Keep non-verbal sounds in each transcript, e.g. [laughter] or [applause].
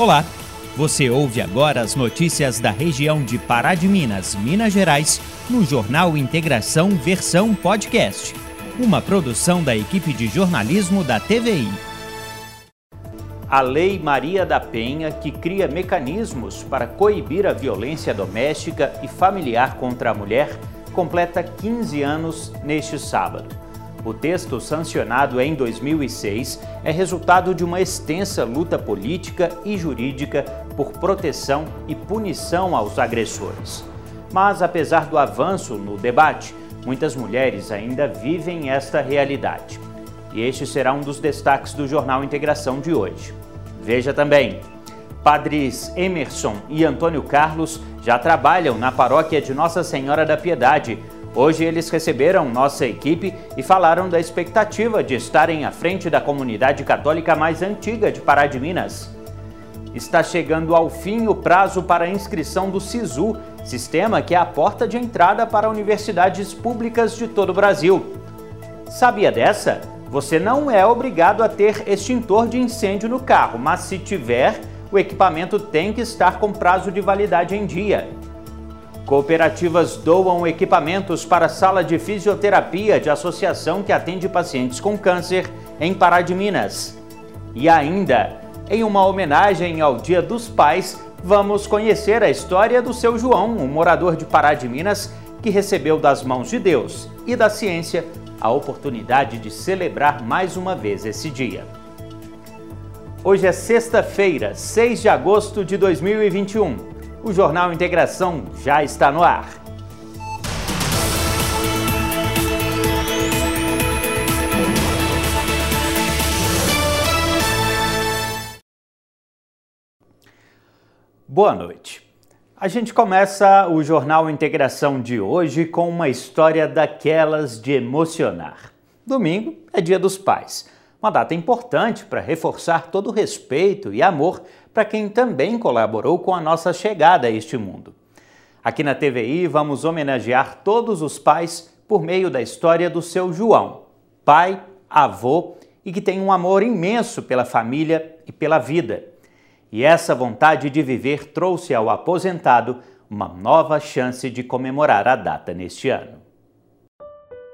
Olá, você ouve agora as notícias da região de Pará de Minas, Minas Gerais, no Jornal Integração Versão Podcast, uma produção da equipe de jornalismo da TVI. A Lei Maria da Penha, que cria mecanismos para coibir a violência doméstica e familiar contra a mulher, completa 15 anos neste sábado. O texto, sancionado em 2006, é resultado de uma extensa luta política e jurídica por proteção e punição aos agressores. Mas, apesar do avanço no debate, muitas mulheres ainda vivem esta realidade. E este será um dos destaques do Jornal Integração de hoje. Veja também: Padres Emerson e Antônio Carlos já trabalham na paróquia de Nossa Senhora da Piedade Hoje eles receberam nossa equipe e falaram da expectativa de estarem à frente da comunidade católica mais antiga de Pará de Minas. Está chegando ao fim o prazo para a inscrição do SISU, sistema que é a porta de entrada para universidades públicas de todo o Brasil. Sabia dessa? Você não é obrigado a ter extintor de incêndio no carro, mas se tiver, o equipamento tem que estar com prazo de validade em dia. Cooperativas doam equipamentos para a sala de fisioterapia de associação que atende pacientes com câncer em Pará de Minas. E ainda, em uma homenagem ao Dia dos Pais, vamos conhecer a história do seu João, um morador de Pará de Minas que recebeu das mãos de Deus e da ciência a oportunidade de celebrar mais uma vez esse dia. Hoje é sexta-feira, 6 de agosto de 2021. O Jornal Integração já está no ar. Boa noite. A gente começa o Jornal Integração de hoje com uma história daquelas de emocionar. Domingo é Dia dos Pais, uma data importante para reforçar todo o respeito e amor para quem também colaborou com a nossa chegada a este mundo. Aqui na TVI vamos homenagear todos os pais por meio da história do seu João, pai, avô e que tem um amor imenso pela família e pela vida. E essa vontade de viver trouxe ao aposentado uma nova chance de comemorar a data neste ano.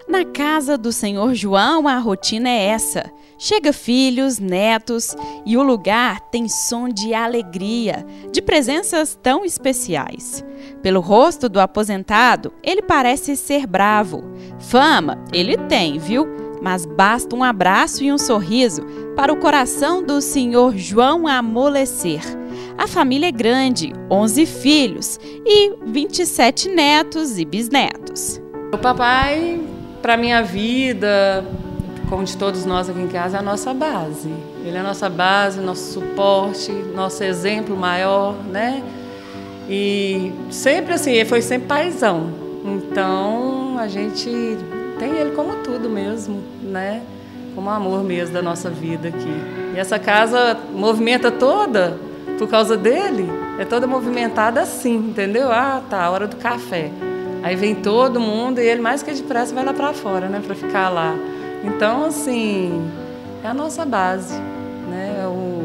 Na casa do senhor João, a rotina é essa: chega filhos, netos e o lugar tem som de alegria, de presenças tão especiais. Pelo rosto do aposentado, ele parece ser bravo. Fama, ele tem, viu? Mas basta um abraço e um sorriso para o coração do senhor João amolecer. A família é grande, 11 filhos e 27 netos e bisnetos. O papai para minha vida, como de todos nós aqui em casa, é a nossa base. Ele é a nossa base, nosso suporte, nosso exemplo maior, né? E sempre assim, ele foi sempre paizão. Então a gente tem ele como tudo mesmo, né? Como amor mesmo da nossa vida aqui. E essa casa movimenta toda por causa dele. É toda movimentada assim, entendeu? Ah, tá, hora do café. Aí vem todo mundo e ele mais que depressa vai lá para fora, né, para ficar lá. Então, assim, é a nossa base, né? É o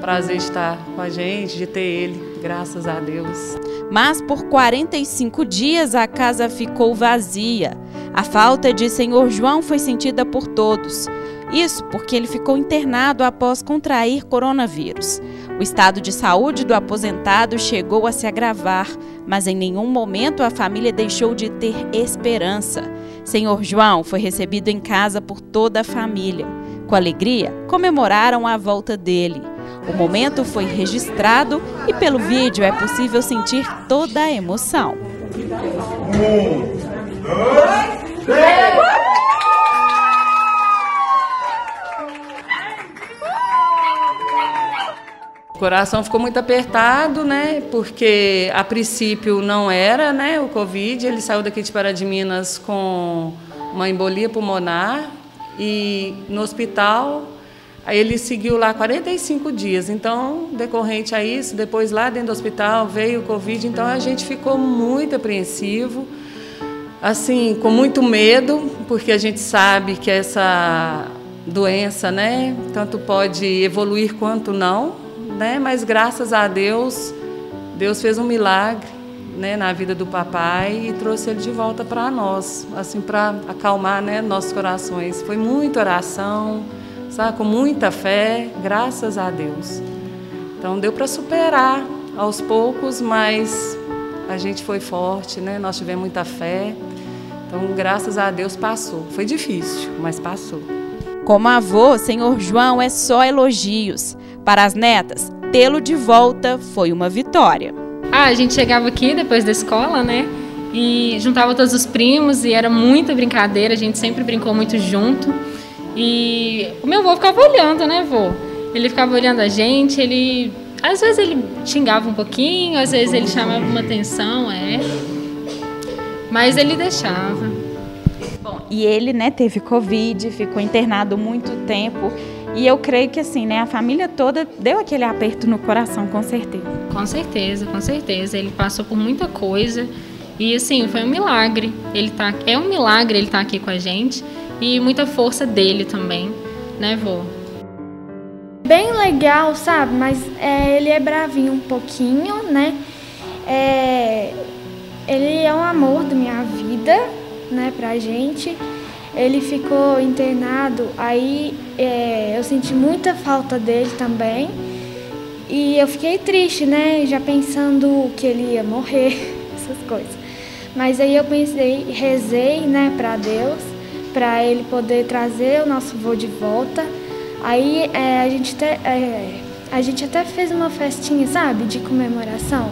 prazer de estar com a gente, de ter ele, graças a Deus. Mas por 45 dias a casa ficou vazia. A falta de Senhor João foi sentida por todos. Isso porque ele ficou internado após contrair coronavírus. O estado de saúde do aposentado chegou a se agravar, mas em nenhum momento a família deixou de ter esperança. Senhor João foi recebido em casa por toda a família. Com alegria, comemoraram a volta dele. O momento foi registrado e pelo vídeo é possível sentir toda a emoção. Um, dois, três! O coração ficou muito apertado, né? Porque a princípio não era, né? O Covid. Ele saiu daqui de Pará de Minas com uma embolia pulmonar e no hospital. Aí ele seguiu lá 45 dias. Então, decorrente a isso, depois lá dentro do hospital veio o Covid. Então a gente ficou muito apreensivo, assim, com muito medo, porque a gente sabe que essa doença, né? Tanto pode evoluir quanto não né? Mas graças a Deus, Deus fez um milagre, né, na vida do papai e trouxe ele de volta para nós, assim para acalmar, né, nossos corações. Foi muita oração, sabe, com muita fé, graças a Deus. Então deu para superar aos poucos, mas a gente foi forte, né? Nós tivemos muita fé. Então, graças a Deus passou. Foi difícil, mas passou. Como avô, senhor João é só elogios. Para as netas, tê-lo de volta foi uma vitória. Ah, a gente chegava aqui depois da escola, né? E juntava todos os primos e era muita brincadeira, a gente sempre brincou muito junto. E o meu avô ficava olhando, né, vô? Ele ficava olhando a gente, ele. Às vezes ele xingava um pouquinho, às vezes ele chamava uma atenção, é. Mas ele deixava. Bom, e ele, né, teve Covid, ficou internado muito tempo. E eu creio que assim, né, a família toda deu aquele aperto no coração, com certeza. Com certeza, com certeza. Ele passou por muita coisa e assim, foi um milagre. Ele tá, é um milagre ele estar tá aqui com a gente e muita força dele também, né, vô? Bem legal, sabe? Mas é, ele é bravinho um pouquinho, né? É, ele é um amor da minha vida, né, pra gente. Ele ficou internado, aí é, eu senti muita falta dele também. E eu fiquei triste, né? Já pensando que ele ia morrer, [laughs] essas coisas. Mas aí eu pensei, rezei, né, para Deus, para ele poder trazer o nosso voo de volta. Aí é, a, gente até, é, a gente até fez uma festinha, sabe, de comemoração,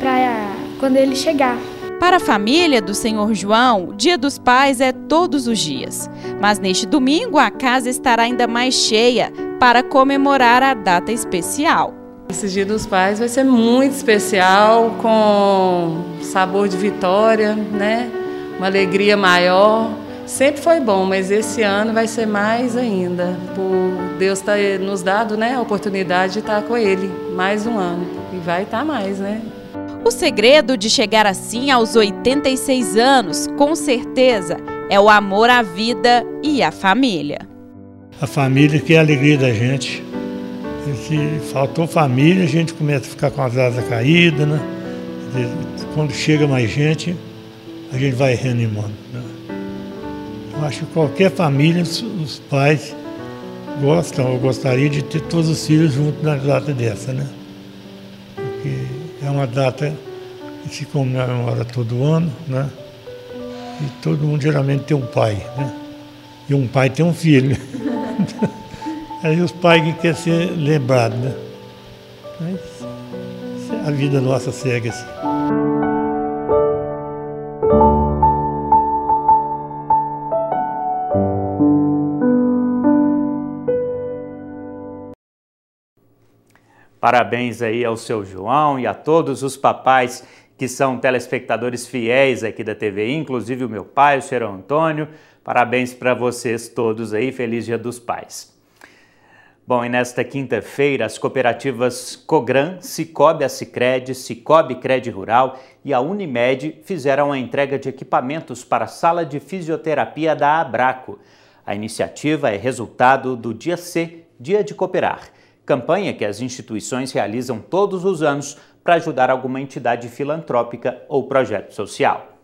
para quando ele chegar. Para a família do Senhor João, o Dia dos Pais é todos os dias. Mas neste domingo a casa estará ainda mais cheia para comemorar a data especial. Esse Dia dos Pais vai ser muito especial, com sabor de vitória, né? Uma alegria maior. Sempre foi bom, mas esse ano vai ser mais ainda. Por Deus ter nos dado né, a oportunidade de estar com Ele mais um ano. E vai estar mais, né? O segredo de chegar assim aos 86 anos, com certeza, é o amor à vida e à família. A família que é a alegria da gente. Se faltou família, a gente começa a ficar com as asas caídas, né? Quando chega mais gente, a gente vai reanimando. Né? Eu acho que qualquer família, os pais gostam ou gostariam de ter todos os filhos juntos na data dessa, né? É uma data que se comemora todo ano, né? E todo mundo geralmente tem um pai, né? E um pai tem um filho. [laughs] Aí os pais que querem ser lembrados, né? Mas a vida nossa segue assim. Parabéns aí ao seu João e a todos os papais que são telespectadores fiéis aqui da TV, inclusive o meu pai, o senhor Antônio. Parabéns para vocês todos aí, feliz Dia dos Pais. Bom, e nesta quinta-feira, as cooperativas Cogran, Cicobi Acicred, Cicobi Cred Rural e a Unimed fizeram a entrega de equipamentos para a sala de fisioterapia da Abraco. A iniciativa é resultado do Dia C, Dia de Cooperar, campanha que as instituições realizam todos os anos para ajudar alguma entidade filantrópica ou projeto social.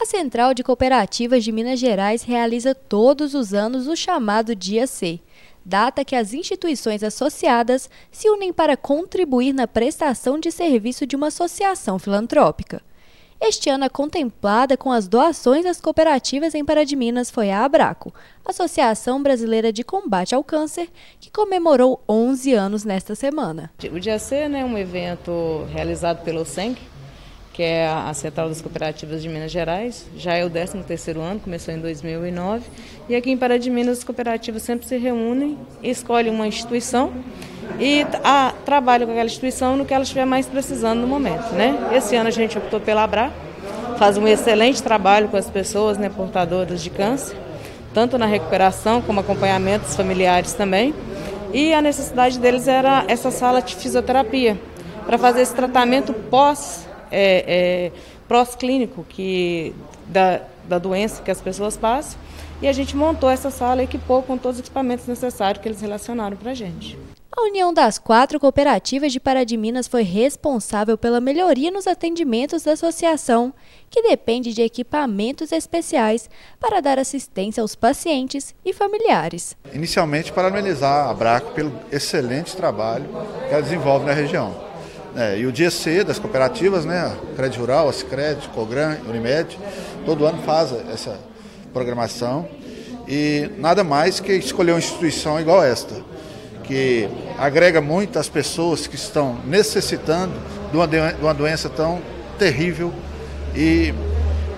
A Central de Cooperativas de Minas Gerais realiza todos os anos o chamado Dia C, data que as instituições associadas se unem para contribuir na prestação de serviço de uma associação filantrópica. Este ano, a contemplada com as doações das cooperativas em Pará de Minas foi a Abraco, Associação Brasileira de Combate ao Câncer, que comemorou 11 anos nesta semana. O Dia C né, é um evento realizado pelo SENC, que é a Central das Cooperativas de Minas Gerais. Já é o 13º ano, começou em 2009. E aqui em Pará de Minas, as cooperativas sempre se reúnem, escolhem uma instituição e a, trabalham com aquela instituição no que ela estiver mais precisando no momento. Né? Esse ano a gente optou pela Abra, faz um excelente trabalho com as pessoas né, portadoras de câncer, tanto na recuperação como acompanhamentos familiares também. E a necessidade deles era essa sala de fisioterapia, para fazer esse tratamento pós é, é, prós-clínico que da, da doença que as pessoas passam. E a gente montou essa sala e equipou com todos os equipamentos necessários que eles relacionaram para a gente. A união das quatro cooperativas de Pará de Minas foi responsável pela melhoria nos atendimentos da associação, que depende de equipamentos especiais para dar assistência aos pacientes e familiares. Inicialmente, parabenizar a Braco pelo excelente trabalho que ela desenvolve na região. É, e o dia C das cooperativas, né, Crédito Rural, a Cicred, Cogran, Unimed, todo ano faz essa programação e nada mais que escolher uma instituição igual esta que agrega muito as pessoas que estão necessitando de uma, de uma doença tão terrível e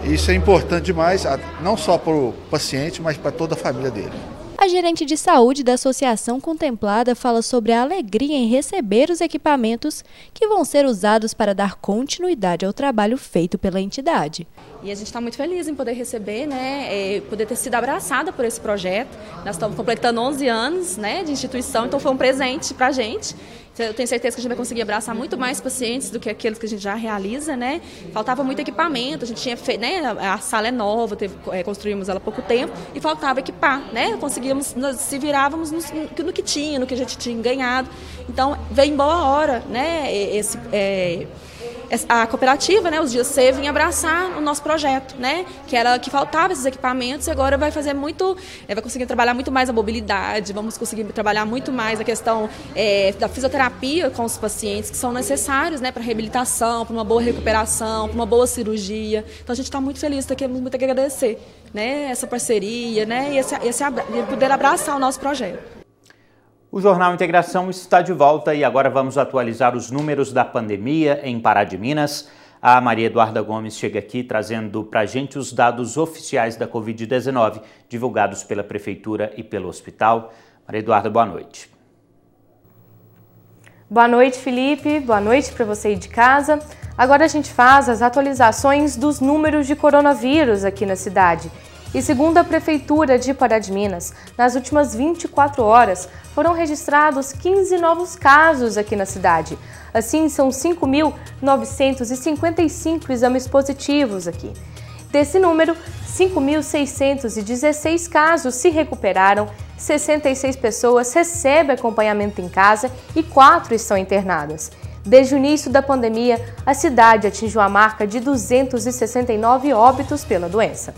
isso é importante demais, não só para o paciente, mas para toda a família dele. A gerente de saúde da associação contemplada fala sobre a alegria em receber os equipamentos que vão ser usados para dar continuidade ao trabalho feito pela entidade. E a gente está muito feliz em poder receber, né, é, poder ter sido abraçada por esse projeto. Nós estamos completando 11 anos né, de instituição, então foi um presente para a gente. Eu tenho certeza que a gente vai conseguir abraçar muito mais pacientes do que aqueles que a gente já realiza, né? Faltava muito equipamento, a gente tinha feito, né? A sala é nova, teve, é, construímos ela há pouco tempo e faltava equipar, né? Conseguíamos, nós se virávamos no, no, que tinha, no que a gente tinha ganhado. Então, vem boa hora, né? Esse, é, a cooperativa, né, os dias C, vinha abraçar o nosso projeto, né, que era que faltava esses equipamentos e agora vai fazer muito, é, vai conseguir trabalhar muito mais a mobilidade, vamos conseguir trabalhar muito mais a questão é, da fisioterapia com os pacientes que são necessários, né, para reabilitação, para uma boa recuperação, para uma boa cirurgia. Então a gente está muito feliz, está aqui muito agradecer, né, essa parceria, né, e esse, esse poder abraçar o nosso projeto. O Jornal Integração está de volta e agora vamos atualizar os números da pandemia em Pará de Minas. A Maria Eduarda Gomes chega aqui trazendo para a gente os dados oficiais da Covid-19, divulgados pela Prefeitura e pelo hospital. Maria Eduarda, boa noite. Boa noite, Felipe. Boa noite para você aí de casa. Agora a gente faz as atualizações dos números de coronavírus aqui na cidade. E segundo a Prefeitura de Pará de Minas, nas últimas 24 horas foram registrados 15 novos casos aqui na cidade. Assim, são 5.955 exames positivos aqui. Desse número, 5.616 casos se recuperaram, 66 pessoas recebem acompanhamento em casa e 4 estão internadas. Desde o início da pandemia, a cidade atingiu a marca de 269 óbitos pela doença.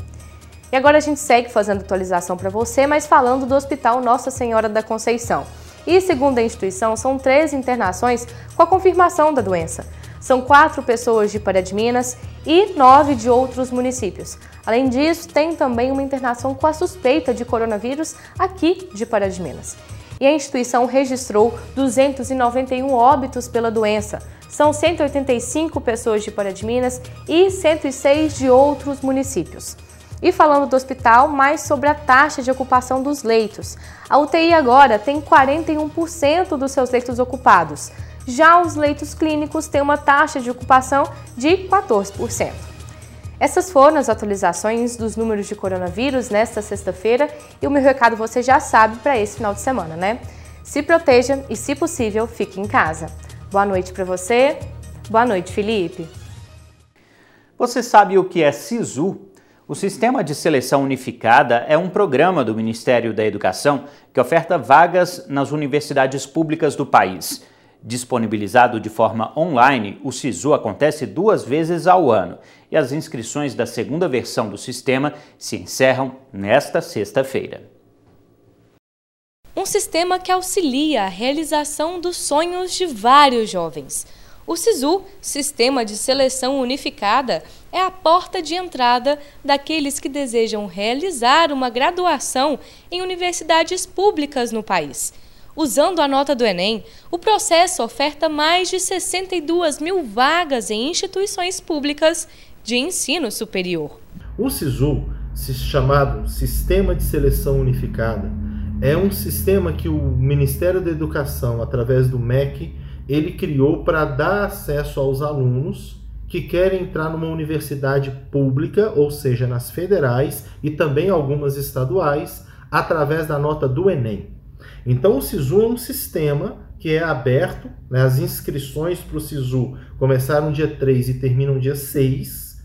E agora a gente segue fazendo atualização para você, mas falando do Hospital Nossa Senhora da Conceição. E segundo a instituição, são três internações com a confirmação da doença. São quatro pessoas de Pará de Minas e nove de outros municípios. Além disso, tem também uma internação com a suspeita de coronavírus aqui de Pará de Minas. E a instituição registrou 291 óbitos pela doença. São 185 pessoas de Pará de Minas e 106 de outros municípios. E falando do hospital, mais sobre a taxa de ocupação dos leitos. A UTI agora tem 41% dos seus leitos ocupados. Já os leitos clínicos têm uma taxa de ocupação de 14%. Essas foram as atualizações dos números de coronavírus nesta sexta-feira e o meu recado você já sabe para esse final de semana, né? Se proteja e, se possível, fique em casa. Boa noite para você. Boa noite, Felipe. Você sabe o que é SISU? O Sistema de Seleção Unificada é um programa do Ministério da Educação que oferta vagas nas universidades públicas do país. Disponibilizado de forma online, o SISU acontece duas vezes ao ano e as inscrições da segunda versão do sistema se encerram nesta sexta-feira. Um sistema que auxilia a realização dos sonhos de vários jovens. O SISU, Sistema de Seleção Unificada, é a porta de entrada daqueles que desejam realizar uma graduação em universidades públicas no país. Usando a nota do Enem, o processo oferta mais de 62 mil vagas em instituições públicas de ensino superior. O SISU, chamado Sistema de Seleção Unificada, é um sistema que o Ministério da Educação, através do MEC, ele criou para dar acesso aos alunos que querem entrar numa universidade pública, ou seja, nas federais e também algumas estaduais, através da nota do Enem. Então, o SISU é um sistema que é aberto, né? as inscrições para o SISU começaram dia 3 e terminam dia 6.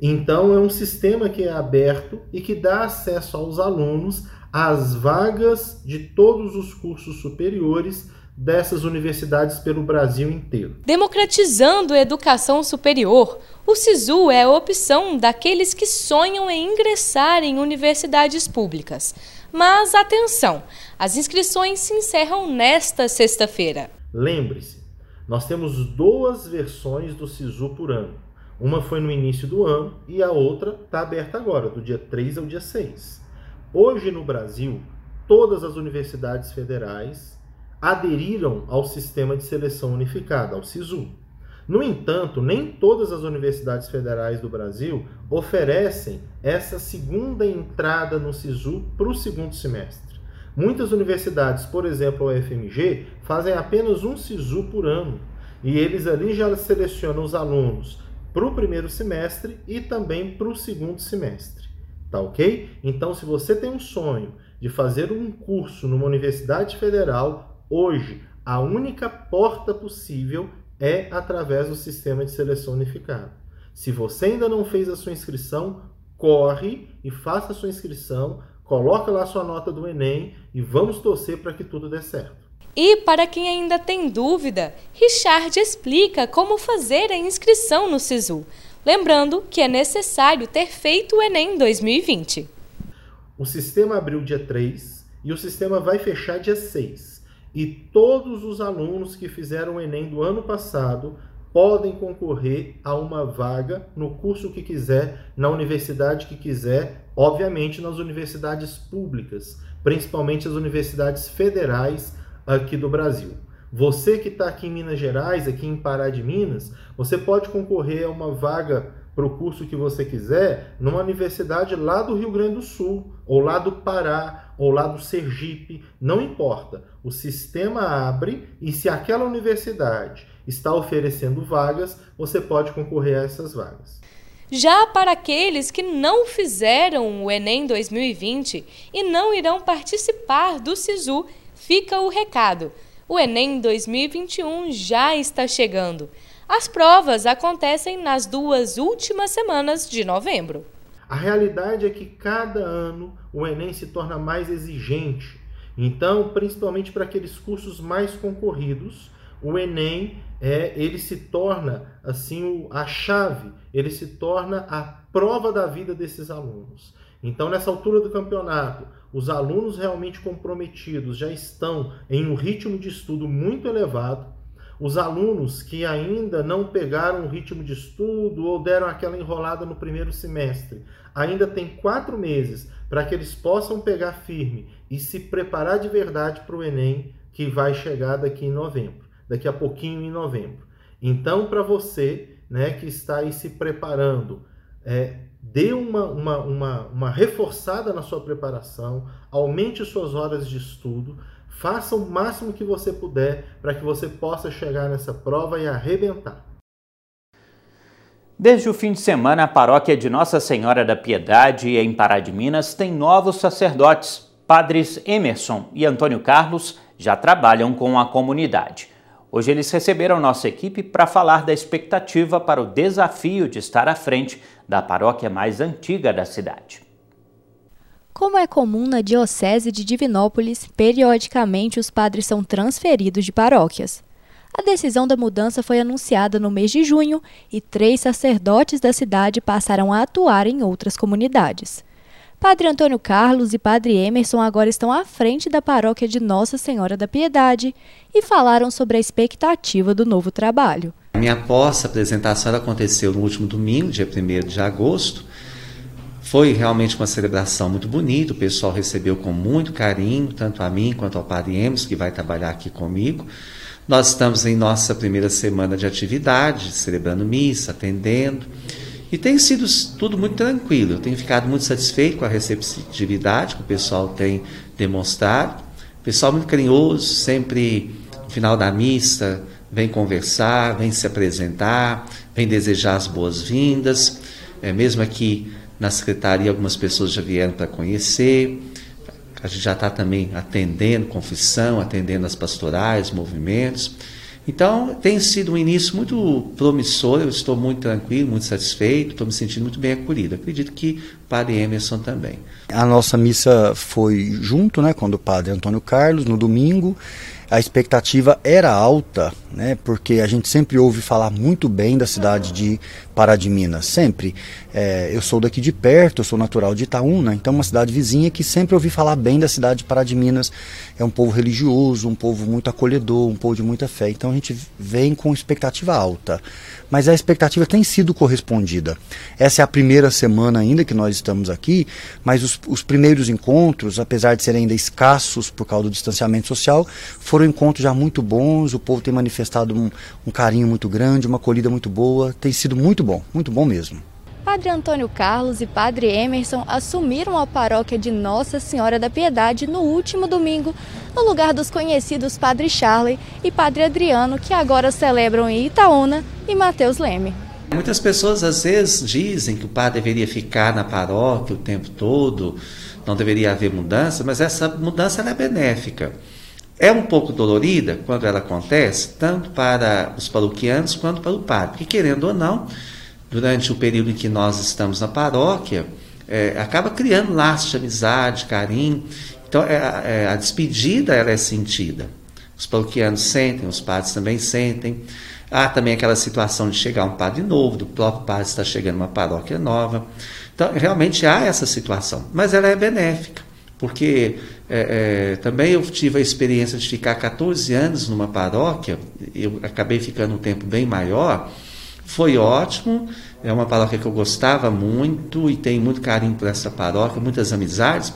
Então, é um sistema que é aberto e que dá acesso aos alunos às vagas de todos os cursos superiores dessas universidades pelo Brasil inteiro. Democratizando a educação superior, o SISU é a opção daqueles que sonham em ingressar em universidades públicas. Mas atenção, as inscrições se encerram nesta sexta-feira. Lembre-se, nós temos duas versões do SISU por ano. Uma foi no início do ano e a outra está aberta agora, do dia 3 ao dia 6. Hoje no Brasil, todas as universidades federais aderiram ao sistema de seleção unificada, ao SISU. No entanto, nem todas as universidades federais do Brasil oferecem essa segunda entrada no SISU para o segundo semestre. Muitas universidades, por exemplo, a UFMG, fazem apenas um SISU por ano e eles ali já selecionam os alunos para o primeiro semestre e também para o segundo semestre. Tá ok? Então, se você tem um sonho de fazer um curso numa universidade federal, hoje a única porta possível é através do sistema de seleção unificado. Se você ainda não fez a sua inscrição, corre e faça a sua inscrição, coloca lá a sua nota do Enem e vamos torcer para que tudo dê certo. E para quem ainda tem dúvida, Richard explica como fazer a inscrição no SISU. Lembrando que é necessário ter feito o Enem 2020. O sistema abriu dia 3 e o sistema vai fechar dia 6. E todos os alunos que fizeram o Enem do ano passado podem concorrer a uma vaga no curso que quiser, na universidade que quiser, obviamente nas universidades públicas, principalmente as universidades federais aqui do Brasil. Você que está aqui em Minas Gerais, aqui em Pará de Minas, você pode concorrer a uma vaga para o curso que você quiser numa universidade lá do Rio Grande do Sul, ou lá do Pará, ou lá do Sergipe, não importa. O sistema abre e se aquela universidade está oferecendo vagas, você pode concorrer a essas vagas. Já para aqueles que não fizeram o Enem 2020 e não irão participar do SISU, fica o recado. O Enem 2021 já está chegando. As provas acontecem nas duas últimas semanas de novembro. A realidade é que cada ano o Enem se torna mais exigente. Então, principalmente para aqueles cursos mais concorridos, o Enem é, ele se torna assim a chave, ele se torna a prova da vida desses alunos. Então, nessa altura do campeonato, os alunos realmente comprometidos já estão em um ritmo de estudo muito elevado os alunos que ainda não pegaram o ritmo de estudo ou deram aquela enrolada no primeiro semestre, ainda tem quatro meses para que eles possam pegar firme e se preparar de verdade para o Enem que vai chegar daqui em novembro, daqui a pouquinho em novembro. Então, para você né, que está aí se preparando, é, dê uma, uma, uma, uma reforçada na sua preparação, aumente suas horas de estudo, Faça o máximo que você puder para que você possa chegar nessa prova e arrebentar. Desde o fim de semana, a paróquia de Nossa Senhora da Piedade, em Pará de Minas, tem novos sacerdotes. Padres Emerson e Antônio Carlos já trabalham com a comunidade. Hoje eles receberam nossa equipe para falar da expectativa para o desafio de estar à frente da paróquia mais antiga da cidade. Como é comum na Diocese de Divinópolis, periodicamente os padres são transferidos de paróquias. A decisão da mudança foi anunciada no mês de junho e três sacerdotes da cidade passaram a atuar em outras comunidades. Padre Antônio Carlos e Padre Emerson agora estão à frente da paróquia de Nossa Senhora da Piedade e falaram sobre a expectativa do novo trabalho. A minha posse apresentação aconteceu no último domingo, dia 1 de agosto, foi realmente uma celebração muito bonita, o pessoal recebeu com muito carinho, tanto a mim quanto ao Padre Emerson, que vai trabalhar aqui comigo. Nós estamos em nossa primeira semana de atividade, celebrando missa, atendendo, e tem sido tudo muito tranquilo. Eu tenho ficado muito satisfeito com a receptividade que o pessoal tem demonstrado. Pessoal muito carinhoso, sempre no final da missa vem conversar, vem se apresentar, vem desejar as boas-vindas, é, mesmo aqui na secretaria, algumas pessoas já vieram para conhecer. A gente já está também atendendo confissão, atendendo as pastorais, movimentos. Então, tem sido um início muito promissor, eu estou muito tranquilo, muito satisfeito, estou me sentindo muito bem acolhido. Acredito que padre Emerson também. A nossa missa foi junto, né, com o padre Antônio Carlos, no domingo. a expectativa era alta, né, porque a gente sempre ouve falar muito bem da cidade de Pará de Minas, sempre. É, eu sou daqui de perto, eu sou natural de Itaúna, então uma cidade vizinha que sempre ouvi falar bem da cidade de Pará de Minas. É um povo religioso, um povo muito acolhedor, um povo de muita fé. Então a gente vem com expectativa alta. Mas a expectativa tem sido correspondida. Essa é a primeira semana ainda que nós estamos aqui, mas os, os primeiros encontros, apesar de serem ainda escassos por causa do distanciamento social, foram encontros já muito bons. O povo tem manifestado um, um carinho muito grande, uma acolhida muito boa. Tem sido muito bom, muito bom mesmo. Padre Antônio Carlos e Padre Emerson assumiram a paróquia de Nossa Senhora da Piedade no último domingo, no lugar dos conhecidos Padre Charley e Padre Adriano, que agora celebram em Itaúna e Mateus Leme. Muitas pessoas às vezes dizem que o padre deveria ficar na paróquia o tempo todo, não deveria haver mudança, mas essa mudança é benéfica. É um pouco dolorida quando ela acontece, tanto para os paroquianos quanto para o padre, porque querendo ou não, durante o período em que nós estamos na paróquia, é, acaba criando laços de amizade, carinho. Então, é, é, a despedida ela é sentida. Os paroquianos sentem, os padres também sentem. Há também aquela situação de chegar um padre novo, do próprio padre estar chegando uma paróquia nova. Então, realmente há essa situação, mas ela é benéfica, porque é, é, também eu tive a experiência de ficar 14 anos numa paróquia, eu acabei ficando um tempo bem maior, foi ótimo, é uma paróquia que eu gostava muito e tenho muito carinho por essa paróquia, muitas amizades,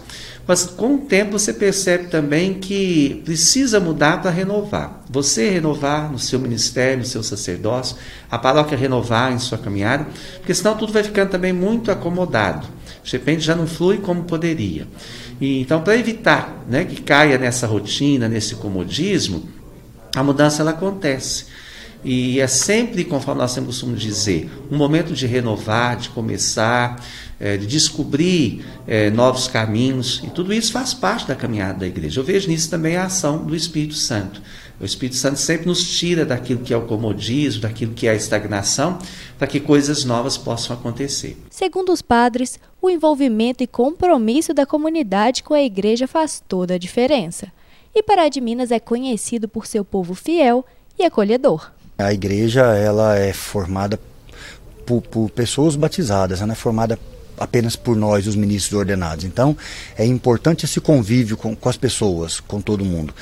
mas com o tempo você percebe também que precisa mudar para renovar. Você renovar no seu ministério, no seu sacerdócio, a paróquia renovar em sua caminhada, porque senão tudo vai ficando também muito acomodado. De repente já não flui como poderia. E, então, para evitar né, que caia nessa rotina, nesse comodismo, a mudança ela acontece. E é sempre, conforme nós sempre costumamos dizer, um momento de renovar, de começar, é, de descobrir é, novos caminhos. E tudo isso faz parte da caminhada da igreja. Eu vejo nisso também a ação do Espírito Santo. O Espírito Santo sempre nos tira daquilo que é o comodismo, daquilo que é a estagnação, para que coisas novas possam acontecer. Segundo os padres, o envolvimento e compromisso da comunidade com a igreja faz toda a diferença. E Pará de Minas é conhecido por seu povo fiel e acolhedor. A igreja ela é formada por, por pessoas batizadas, ela é formada apenas por nós, os ministros ordenados. Então, é importante esse convívio com, com as pessoas, com todo mundo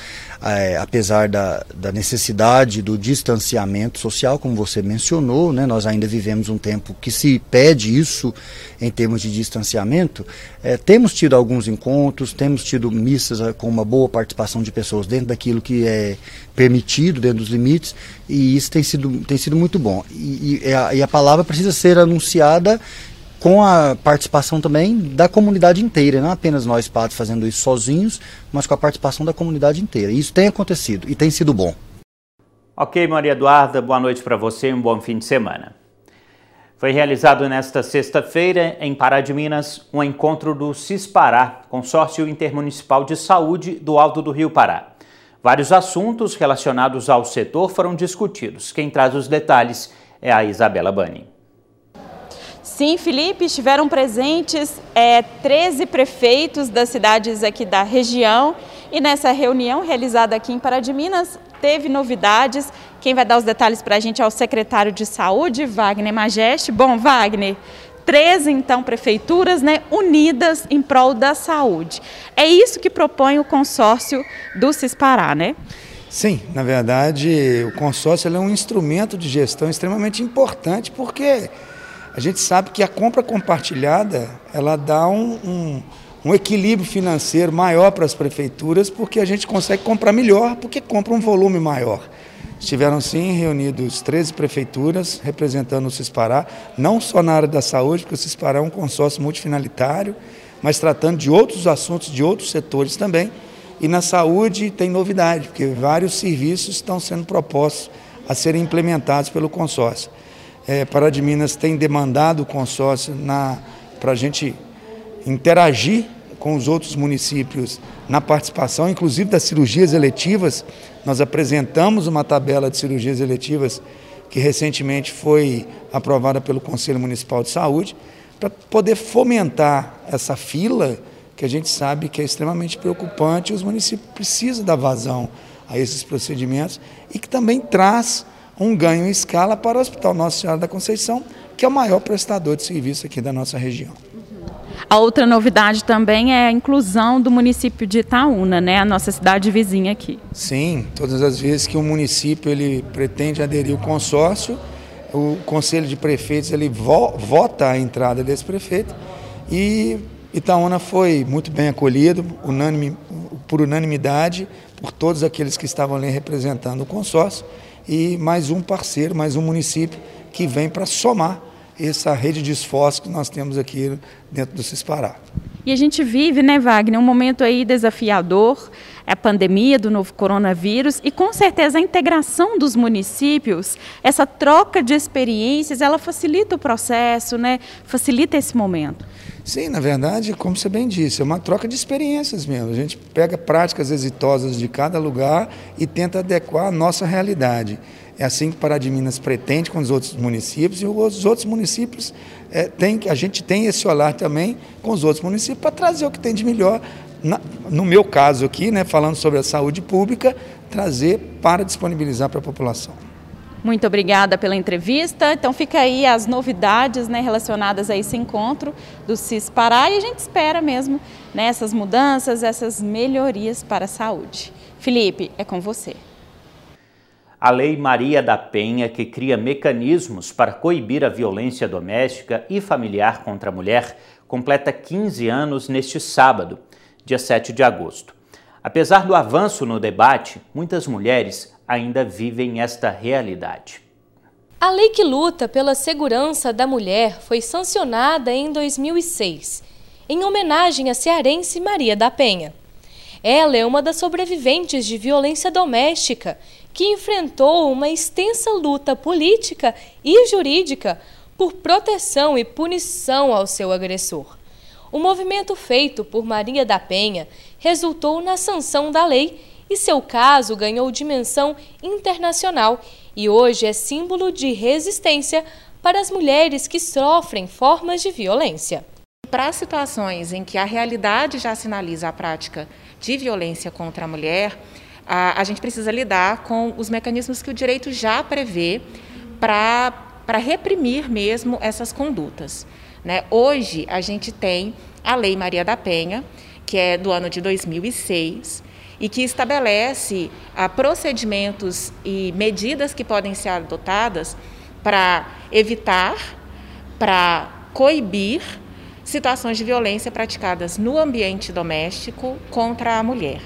é, apesar da, da, necessidade do distanciamento social, como você mencionou, né, nós ainda vivemos um tempo que se pede isso em termos de distanciamento. É, temos tido alguns encontros, temos tido missas é, com uma boa participação de pessoas dentro daquilo que é permitido, dentro dos limites, e isso tem sido, tem sido muito bom. E, e, a, e a palavra precisa ser anunciada com a participação também da comunidade inteira, não apenas nós padres fazendo isso sozinhos, mas com a participação da comunidade inteira. E isso tem acontecido e tem sido bom. Ok, Maria Eduarda, boa noite para você e um bom fim de semana. Foi realizado nesta sexta-feira, em Pará de Minas, um encontro do CISPARÁ, Consórcio Intermunicipal de Saúde do Alto do Rio Pará. Vários assuntos relacionados ao setor foram discutidos. Quem traz os detalhes é a Isabela Bani. Sim, Felipe, estiveram presentes é, 13 prefeitos das cidades aqui da região e nessa reunião realizada aqui em Pará de Minas teve novidades. Quem vai dar os detalhes para a gente é o secretário de Saúde, Wagner Majeste. Bom, Wagner, 13 então prefeituras né, unidas em prol da saúde. É isso que propõe o consórcio do Cispará, né? Sim, na verdade, o consórcio é um instrumento de gestão extremamente importante porque a gente sabe que a compra compartilhada ela dá um, um, um equilíbrio financeiro maior para as prefeituras, porque a gente consegue comprar melhor, porque compra um volume maior. Estiveram sim reunidos 13 prefeituras representando o Cispará, não só na área da saúde, porque o Cispará é um consórcio multifinalitário, mas tratando de outros assuntos, de outros setores também. E na saúde tem novidade, porque vários serviços estão sendo propostos a serem implementados pelo consórcio é, Pará de Minas tem demandado o consórcio para a gente interagir com os outros municípios na participação, inclusive das cirurgias eletivas. Nós apresentamos uma tabela de cirurgias eletivas que recentemente foi aprovada pelo Conselho Municipal de Saúde, para poder fomentar essa fila que a gente sabe que é extremamente preocupante os municípios precisam dar vazão a esses procedimentos e que também traz um ganho em escala para o Hospital Nossa Senhora da Conceição, que é o maior prestador de serviço aqui da nossa região. A outra novidade também é a inclusão do município de Itaúna, né, a nossa cidade vizinha aqui. Sim, todas as vezes que o município ele pretende aderir ao consórcio, o conselho de prefeitos ele vo vota a entrada desse prefeito e Itaúna foi muito bem acolhido, unânime, por unanimidade, por todos aqueles que estavam ali representando o consórcio e mais um parceiro, mais um município que vem para somar essa rede de esforço que nós temos aqui dentro do Cispará. E a gente vive, né, Wagner, um momento aí desafiador, é a pandemia do novo coronavírus e com certeza a integração dos municípios, essa troca de experiências, ela facilita o processo, né? Facilita esse momento. Sim, na verdade, como você bem disse, é uma troca de experiências mesmo. A gente pega práticas exitosas de cada lugar e tenta adequar a nossa realidade. É assim que Pará de Minas pretende com os outros municípios e os outros municípios é, tem, a gente tem esse olhar também com os outros municípios para trazer o que tem de melhor. Na, no meu caso aqui, né, falando sobre a saúde pública, trazer para disponibilizar para a população. Muito obrigada pela entrevista. Então fica aí as novidades né, relacionadas a esse encontro do CIS Pará e a gente espera mesmo né, essas mudanças, essas melhorias para a saúde. Felipe, é com você. A Lei Maria da Penha, que cria mecanismos para coibir a violência doméstica e familiar contra a mulher, completa 15 anos neste sábado, dia 7 de agosto. Apesar do avanço no debate, muitas mulheres ainda vivem esta realidade. A lei que luta pela segurança da mulher foi sancionada em 2006, em homenagem à cearense Maria da Penha. Ela é uma das sobreviventes de violência doméstica que enfrentou uma extensa luta política e jurídica por proteção e punição ao seu agressor. O movimento feito por Maria da Penha resultou na sanção da lei e seu caso ganhou dimensão internacional e hoje é símbolo de resistência para as mulheres que sofrem formas de violência. Para situações em que a realidade já sinaliza a prática de violência contra a mulher, a, a gente precisa lidar com os mecanismos que o direito já prevê para reprimir mesmo essas condutas. Né? Hoje, a gente tem a Lei Maria da Penha, que é do ano de 2006, e que estabelece ah, procedimentos e medidas que podem ser adotadas para evitar, para coibir situações de violência praticadas no ambiente doméstico contra a mulher.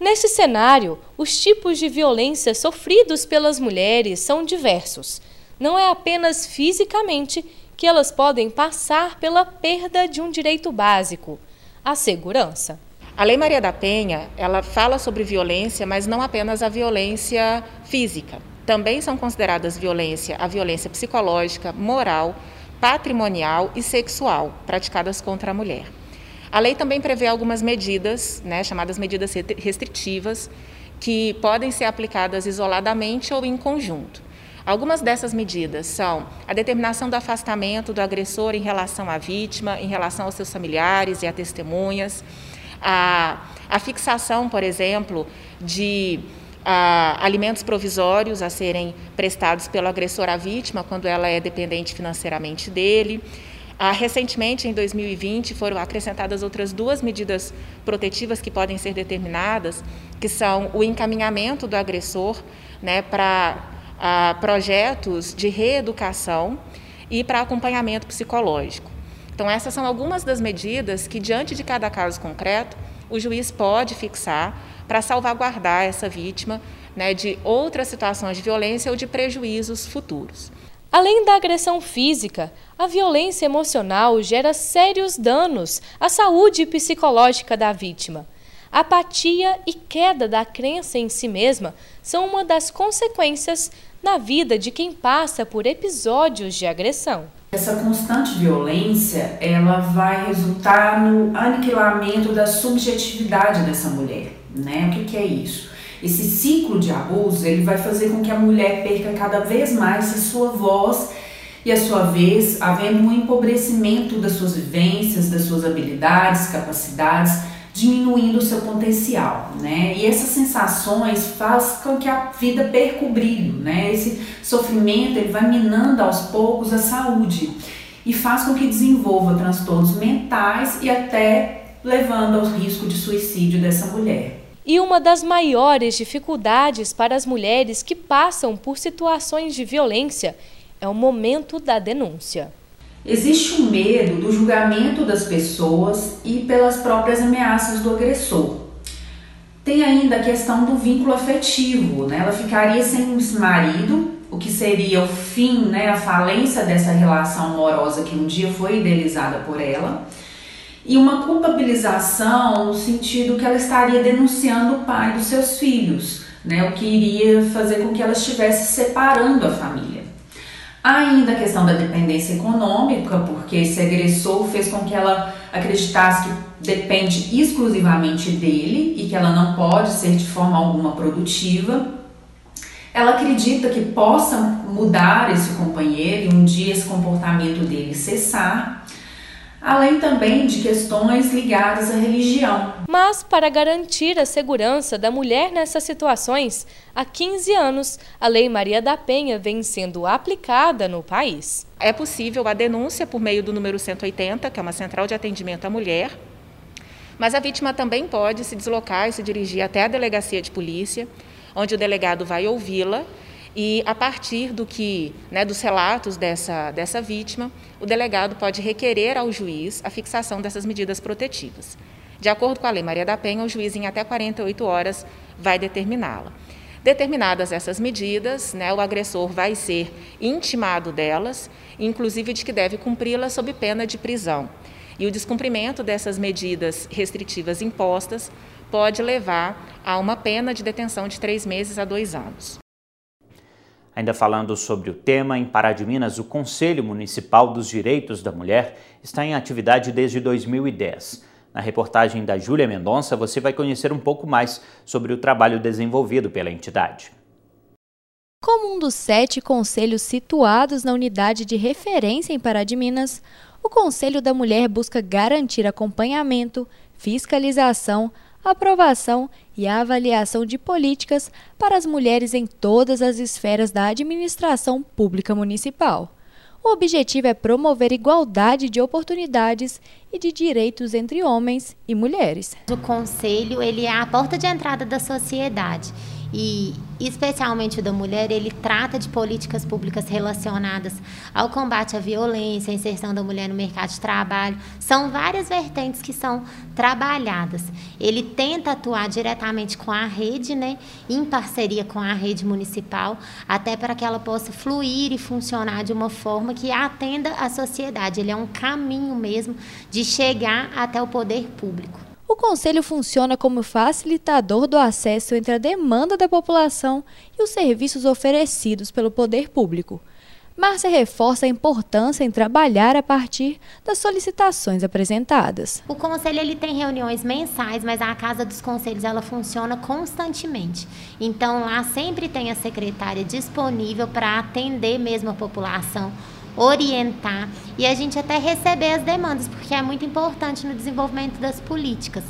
Nesse cenário, os tipos de violência sofridos pelas mulheres são diversos. Não é apenas fisicamente que elas podem passar pela perda de um direito básico, a segurança. A Lei Maria da Penha, ela fala sobre violência, mas não apenas a violência física. Também são consideradas violência a violência psicológica, moral, patrimonial e sexual praticadas contra a mulher. A lei também prevê algumas medidas, né, chamadas medidas restritivas, que podem ser aplicadas isoladamente ou em conjunto. Algumas dessas medidas são a determinação do afastamento do agressor em relação à vítima, em relação aos seus familiares e a testemunhas, a, a fixação, por exemplo, de a, alimentos provisórios a serem prestados pelo agressor à vítima quando ela é dependente financeiramente dele, ah, recentemente, em 2020, foram acrescentadas outras duas medidas protetivas que podem ser determinadas, que são o encaminhamento do agressor né, para ah, projetos de reeducação e para acompanhamento psicológico. Então, essas são algumas das medidas que, diante de cada caso concreto, o juiz pode fixar para salvaguardar essa vítima né, de outras situações de violência ou de prejuízos futuros. Além da agressão física, a violência emocional gera sérios danos à saúde psicológica da vítima. Apatia e queda da crença em si mesma são uma das consequências na vida de quem passa por episódios de agressão. Essa constante violência, ela vai resultar no aniquilamento da subjetividade dessa mulher, né? O que, que é isso? Esse ciclo de abuso, ele vai fazer com que a mulher perca cada vez mais a sua voz e a sua vez havendo um empobrecimento das suas vivências, das suas habilidades, capacidades, diminuindo o seu potencial, né? E essas sensações faz com que a vida perca o brilho, né? Esse sofrimento ele vai minando aos poucos a saúde e faz com que desenvolva transtornos mentais e até levando ao risco de suicídio dessa mulher. E uma das maiores dificuldades para as mulheres que passam por situações de violência é o momento da denúncia. Existe um medo do julgamento das pessoas e pelas próprias ameaças do agressor. Tem ainda a questão do vínculo afetivo, né? Ela ficaria sem esse marido, o que seria o fim, né, a falência dessa relação amorosa que um dia foi idealizada por ela, e uma culpabilização no sentido que ela estaria denunciando o pai dos seus filhos, né, o que iria fazer com que ela estivesse separando a família. Ainda a questão da dependência econômica, porque esse agressor fez com que ela acreditasse que depende exclusivamente dele e que ela não pode ser de forma alguma produtiva. Ela acredita que possa mudar esse companheiro e um dia esse comportamento dele cessar além também de questões ligadas à religião. Mas, para garantir a segurança da mulher nessas situações, há 15 anos, a Lei Maria da Penha vem sendo aplicada no país. É possível a denúncia por meio do número 180, que é uma central de atendimento à mulher, mas a vítima também pode se deslocar e se dirigir até a delegacia de polícia, onde o delegado vai ouvi-la e a partir do que, né, dos relatos dessa, dessa vítima, o delegado pode requerer ao juiz a fixação dessas medidas protetivas. De acordo com a Lei Maria da Penha, o juiz em até 48 horas vai determiná-la. Determinadas essas medidas, né, o agressor vai ser intimado delas, inclusive de que deve cumpri-las sob pena de prisão. E o descumprimento dessas medidas restritivas impostas pode levar a uma pena de detenção de três meses a dois anos. Ainda falando sobre o tema, em Pará de Minas, o Conselho Municipal dos Direitos da Mulher está em atividade desde 2010. Na reportagem da Júlia Mendonça, você vai conhecer um pouco mais sobre o trabalho desenvolvido pela entidade. Como um dos sete conselhos situados na unidade de referência em Pará de Minas, o Conselho da Mulher busca garantir acompanhamento, fiscalização, aprovação e avaliação de políticas para as mulheres em todas as esferas da administração pública municipal. O objetivo é promover igualdade de oportunidades e de direitos entre homens e mulheres. O conselho ele é a porta de entrada da sociedade e especialmente o da mulher, ele trata de políticas públicas relacionadas ao combate à violência, à inserção da mulher no mercado de trabalho. São várias vertentes que são trabalhadas. Ele tenta atuar diretamente com a rede, né, em parceria com a rede municipal, até para que ela possa fluir e funcionar de uma forma que atenda a sociedade. Ele é um caminho mesmo de chegar até o poder público. O Conselho funciona como facilitador do acesso entre a demanda da população e os serviços oferecidos pelo poder público. Márcia reforça a importância em trabalhar a partir das solicitações apresentadas. O conselho ele tem reuniões mensais, mas a Casa dos Conselhos ela funciona constantemente. Então lá sempre tem a secretária disponível para atender mesmo a população orientar e a gente até receber as demandas, porque é muito importante no desenvolvimento das políticas.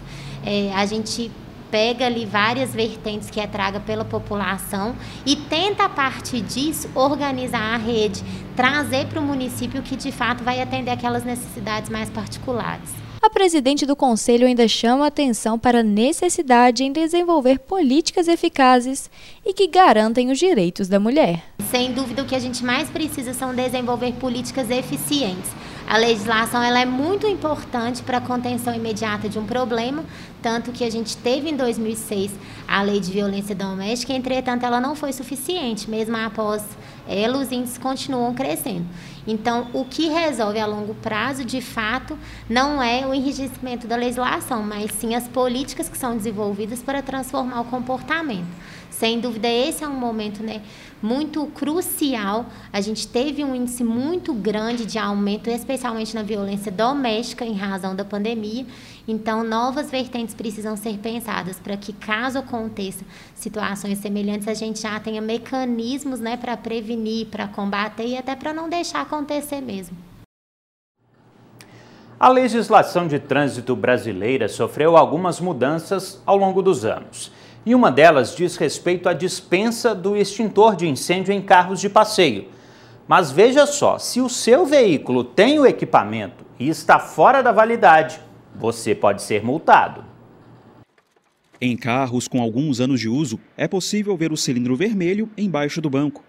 É, a gente pega ali várias vertentes que é traga pela população e tenta a partir disso organizar a rede, trazer para o município que de fato vai atender aquelas necessidades mais particulares a presidente do Conselho ainda chama atenção para a necessidade em desenvolver políticas eficazes e que garantem os direitos da mulher. Sem dúvida, o que a gente mais precisa são desenvolver políticas eficientes. A legislação ela é muito importante para a contenção imediata de um problema, tanto que a gente teve em 2006 a lei de violência doméstica, entretanto, ela não foi suficiente, mesmo após ela, os índices continuam crescendo. Então, o que resolve a longo prazo, de fato, não é o enrijecimento da legislação, mas sim as políticas que são desenvolvidas para transformar o comportamento. Sem dúvida, esse é um momento né, muito crucial. A gente teve um índice muito grande de aumento, especialmente na violência doméstica, em razão da pandemia. Então, novas vertentes precisam ser pensadas para que, caso aconteça situações semelhantes, a gente já tenha mecanismos né, para prevenir, para combater e até para não deixar acontecer mesmo. A legislação de trânsito brasileira sofreu algumas mudanças ao longo dos anos. E uma delas diz respeito à dispensa do extintor de incêndio em carros de passeio. Mas veja só, se o seu veículo tem o equipamento e está fora da validade, você pode ser multado. Em carros com alguns anos de uso, é possível ver o cilindro vermelho embaixo do banco.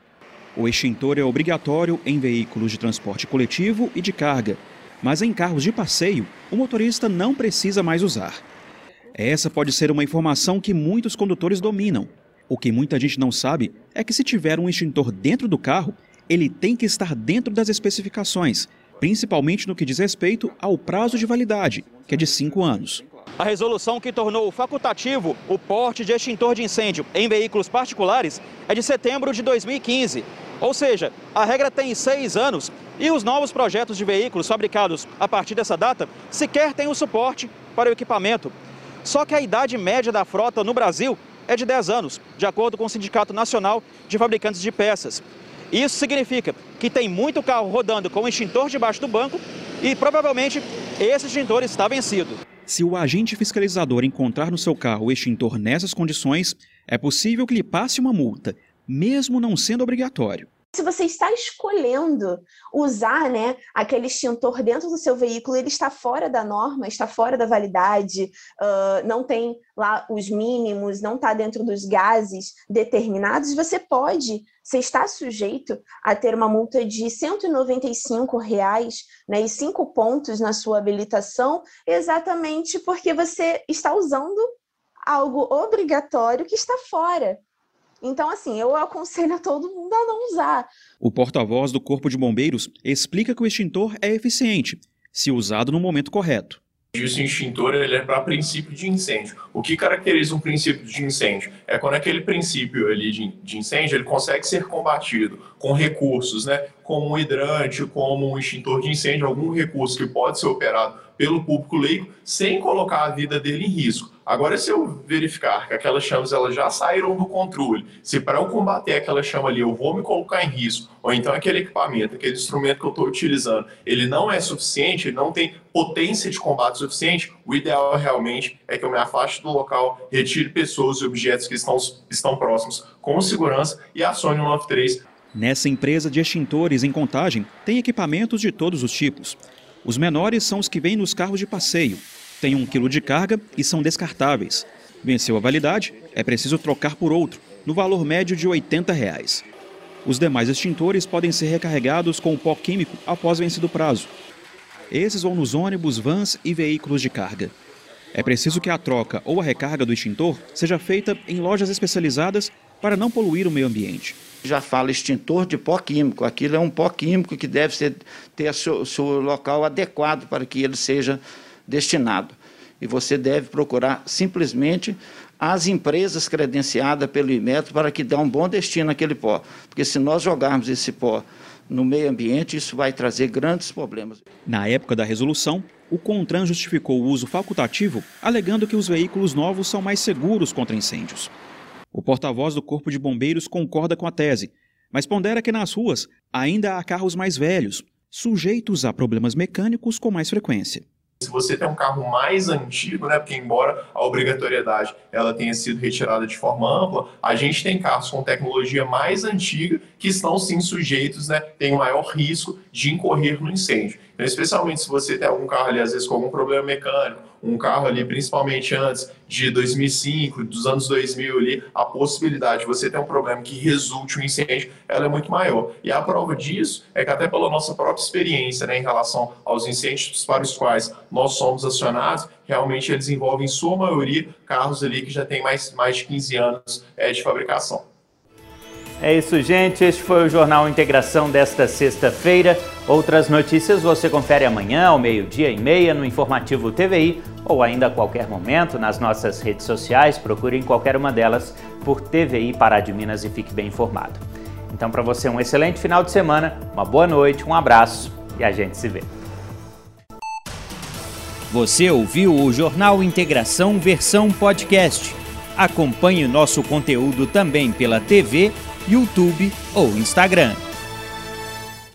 O extintor é obrigatório em veículos de transporte coletivo e de carga, mas em carros de passeio, o motorista não precisa mais usar. Essa pode ser uma informação que muitos condutores dominam. O que muita gente não sabe é que se tiver um extintor dentro do carro, ele tem que estar dentro das especificações, principalmente no que diz respeito ao prazo de validade, que é de 5 anos. A resolução que tornou facultativo o porte de extintor de incêndio em veículos particulares é de setembro de 2015. Ou seja, a regra tem seis anos e os novos projetos de veículos fabricados a partir dessa data sequer têm o suporte para o equipamento. Só que a idade média da frota no Brasil é de 10 anos, de acordo com o Sindicato Nacional de Fabricantes de Peças. Isso significa que tem muito carro rodando com extintor debaixo do banco e provavelmente esse extintor está vencido. Se o agente fiscalizador encontrar no seu carro o extintor nessas condições, é possível que lhe passe uma multa, mesmo não sendo obrigatório. Se você está escolhendo usar né, aquele extintor dentro do seu veículo, ele está fora da norma, está fora da validade, uh, não tem lá os mínimos, não está dentro dos gases determinados, você pode, você está sujeito a ter uma multa de 195 reais, né, e cinco pontos na sua habilitação, exatamente porque você está usando algo obrigatório que está fora então, assim, eu aconselho a todo mundo a não usar. O porta-voz do Corpo de Bombeiros explica que o extintor é eficiente, se usado no momento correto. O extintor ele é para princípio de incêndio. O que caracteriza um princípio de incêndio? É quando aquele princípio ali de, de incêndio ele consegue ser combatido com recursos, né, como um hidrante, como um extintor de incêndio, algum recurso que pode ser operado pelo público leigo sem colocar a vida dele em risco. Agora, se eu verificar que aquelas chamas elas já saíram do controle, se para eu combater aquela chama ali eu vou me colocar em risco, ou então aquele equipamento, aquele instrumento que eu estou utilizando, ele não é suficiente, ele não tem potência de combate suficiente, o ideal realmente é que eu me afaste do local, retire pessoas e objetos que estão, estão próximos com segurança e acione o 93. Nessa empresa de extintores em contagem, tem equipamentos de todos os tipos. Os menores são os que vêm nos carros de passeio, têm um quilo de carga e são descartáveis. Venceu a validade, é preciso trocar por outro, no valor médio de 80 reais. Os demais extintores podem ser recarregados com o pó químico após vencido o prazo. Esses vão nos ônibus, vans e veículos de carga. É preciso que a troca ou a recarga do extintor seja feita em lojas especializadas para não poluir o meio ambiente. Já fala extintor de pó químico. Aquilo é um pó químico que deve ser, ter seu, seu local adequado para que ele seja destinado. E você deve procurar simplesmente as empresas credenciadas pelo Inmetro para que dê um bom destino àquele pó. Porque se nós jogarmos esse pó no meio ambiente, isso vai trazer grandes problemas. Na época da resolução, o CONTRAN justificou o uso facultativo, alegando que os veículos novos são mais seguros contra incêndios. O porta-voz do Corpo de Bombeiros concorda com a tese, mas pondera que nas ruas ainda há carros mais velhos, sujeitos a problemas mecânicos com mais frequência. Você tem um carro mais antigo, né, porque embora a obrigatoriedade ela tenha sido retirada de forma ampla, a gente tem carros com tecnologia mais antiga que estão sim sujeitos, né, tem maior risco de incorrer no incêndio. Então, especialmente se você tem algum carro ali às vezes com algum problema mecânico, um carro ali principalmente antes de 2005, dos anos 2000 ali, a possibilidade de você ter um problema que resulte um incêndio, ela é muito maior. E a prova disso é que até pela nossa própria experiência, né, em relação aos incêndios para os quais nós somos acionados, realmente eles envolvem, em sua maioria, carros ali que já têm mais, mais de 15 anos é, de fabricação. É isso, gente. Este foi o Jornal Integração desta sexta-feira. Outras notícias você confere amanhã, ao meio-dia e meia, no Informativo TVI ou ainda a qualquer momento nas nossas redes sociais. Procure em qualquer uma delas por TVI Pará de Minas e fique bem informado. Então, para você, um excelente final de semana, uma boa noite, um abraço e a gente se vê. Você ouviu o Jornal Integração versão podcast. Acompanhe nosso conteúdo também pela TV, YouTube ou Instagram.